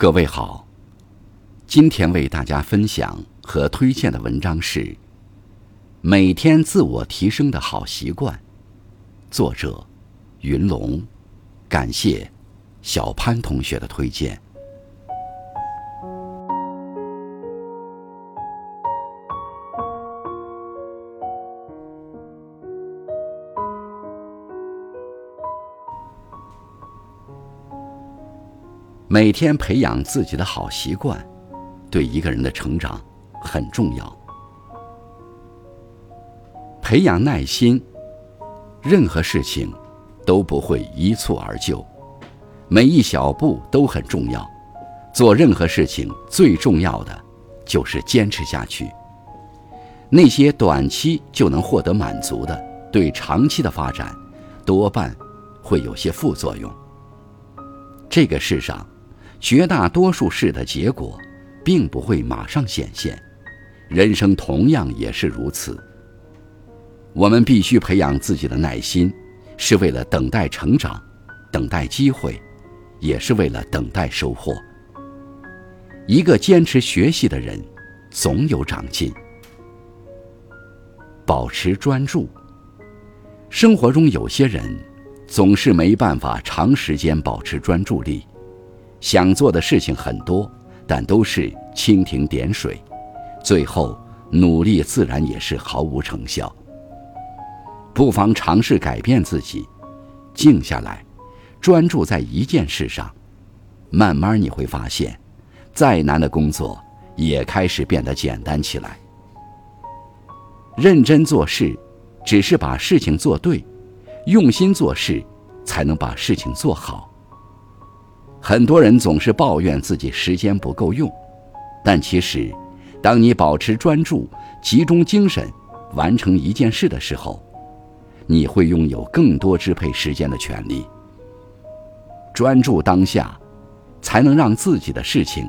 各位好，今天为大家分享和推荐的文章是《每天自我提升的好习惯》，作者云龙，感谢小潘同学的推荐。每天培养自己的好习惯，对一个人的成长很重要。培养耐心，任何事情都不会一蹴而就，每一小步都很重要。做任何事情最重要的就是坚持下去。那些短期就能获得满足的，对长期的发展多半会有些副作用。这个世上。绝大多数事的结果，并不会马上显现，人生同样也是如此。我们必须培养自己的耐心，是为了等待成长，等待机会，也是为了等待收获。一个坚持学习的人，总有长进。保持专注。生活中有些人，总是没办法长时间保持专注力。想做的事情很多，但都是蜻蜓点水，最后努力自然也是毫无成效。不妨尝试改变自己，静下来，专注在一件事上，慢慢你会发现，再难的工作也开始变得简单起来。认真做事，只是把事情做对；用心做事，才能把事情做好。很多人总是抱怨自己时间不够用，但其实，当你保持专注、集中精神完成一件事的时候，你会拥有更多支配时间的权利。专注当下，才能让自己的事情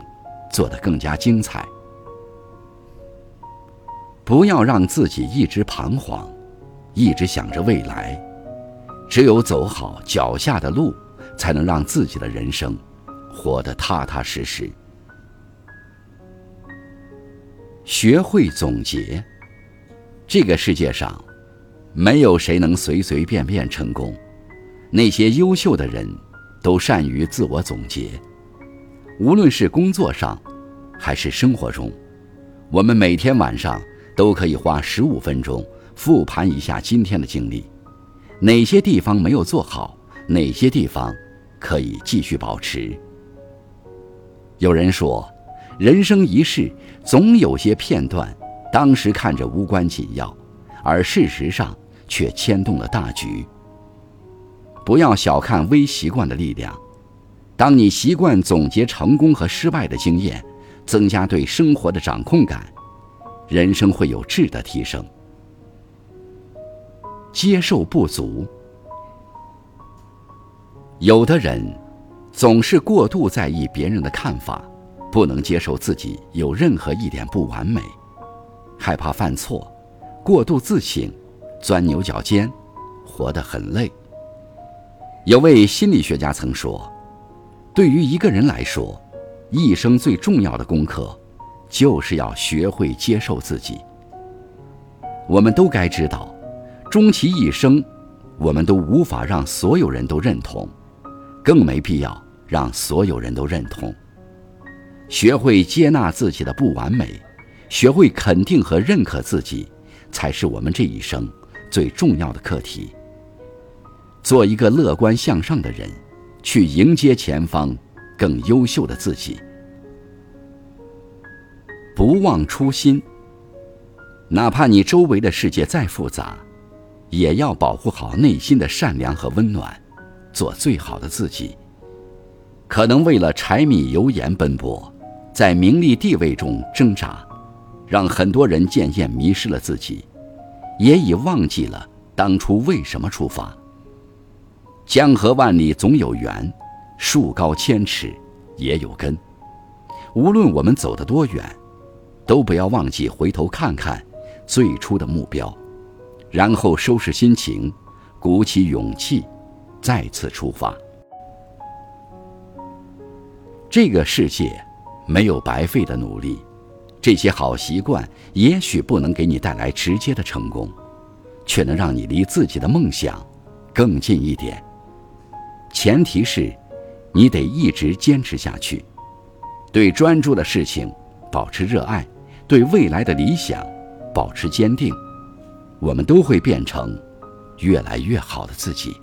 做得更加精彩。不要让自己一直彷徨，一直想着未来。只有走好脚下的路。才能让自己的人生活得踏踏实实。学会总结。这个世界上，没有谁能随随便便成功。那些优秀的人，都善于自我总结。无论是工作上，还是生活中，我们每天晚上都可以花十五分钟复盘一下今天的经历，哪些地方没有做好，哪些地方。可以继续保持。有人说，人生一世，总有些片段，当时看着无关紧要，而事实上却牵动了大局。不要小看微习惯的力量，当你习惯总结成功和失败的经验，增加对生活的掌控感，人生会有质的提升。接受不足。有的人总是过度在意别人的看法，不能接受自己有任何一点不完美，害怕犯错，过度自省，钻牛角尖，活得很累。有位心理学家曾说：“对于一个人来说，一生最重要的功课，就是要学会接受自己。”我们都该知道，终其一生，我们都无法让所有人都认同。更没必要让所有人都认同。学会接纳自己的不完美，学会肯定和认可自己，才是我们这一生最重要的课题。做一个乐观向上的人，去迎接前方更优秀的自己。不忘初心。哪怕你周围的世界再复杂，也要保护好内心的善良和温暖。做最好的自己。可能为了柴米油盐奔波，在名利地位中挣扎，让很多人渐渐迷失了自己，也已忘记了当初为什么出发。江河万里总有源，树高千尺也有根。无论我们走得多远，都不要忘记回头看看最初的目标，然后收拾心情，鼓起勇气。再次出发。这个世界没有白费的努力，这些好习惯也许不能给你带来直接的成功，却能让你离自己的梦想更近一点。前提是，你得一直坚持下去，对专注的事情保持热爱，对未来的理想保持坚定，我们都会变成越来越好的自己。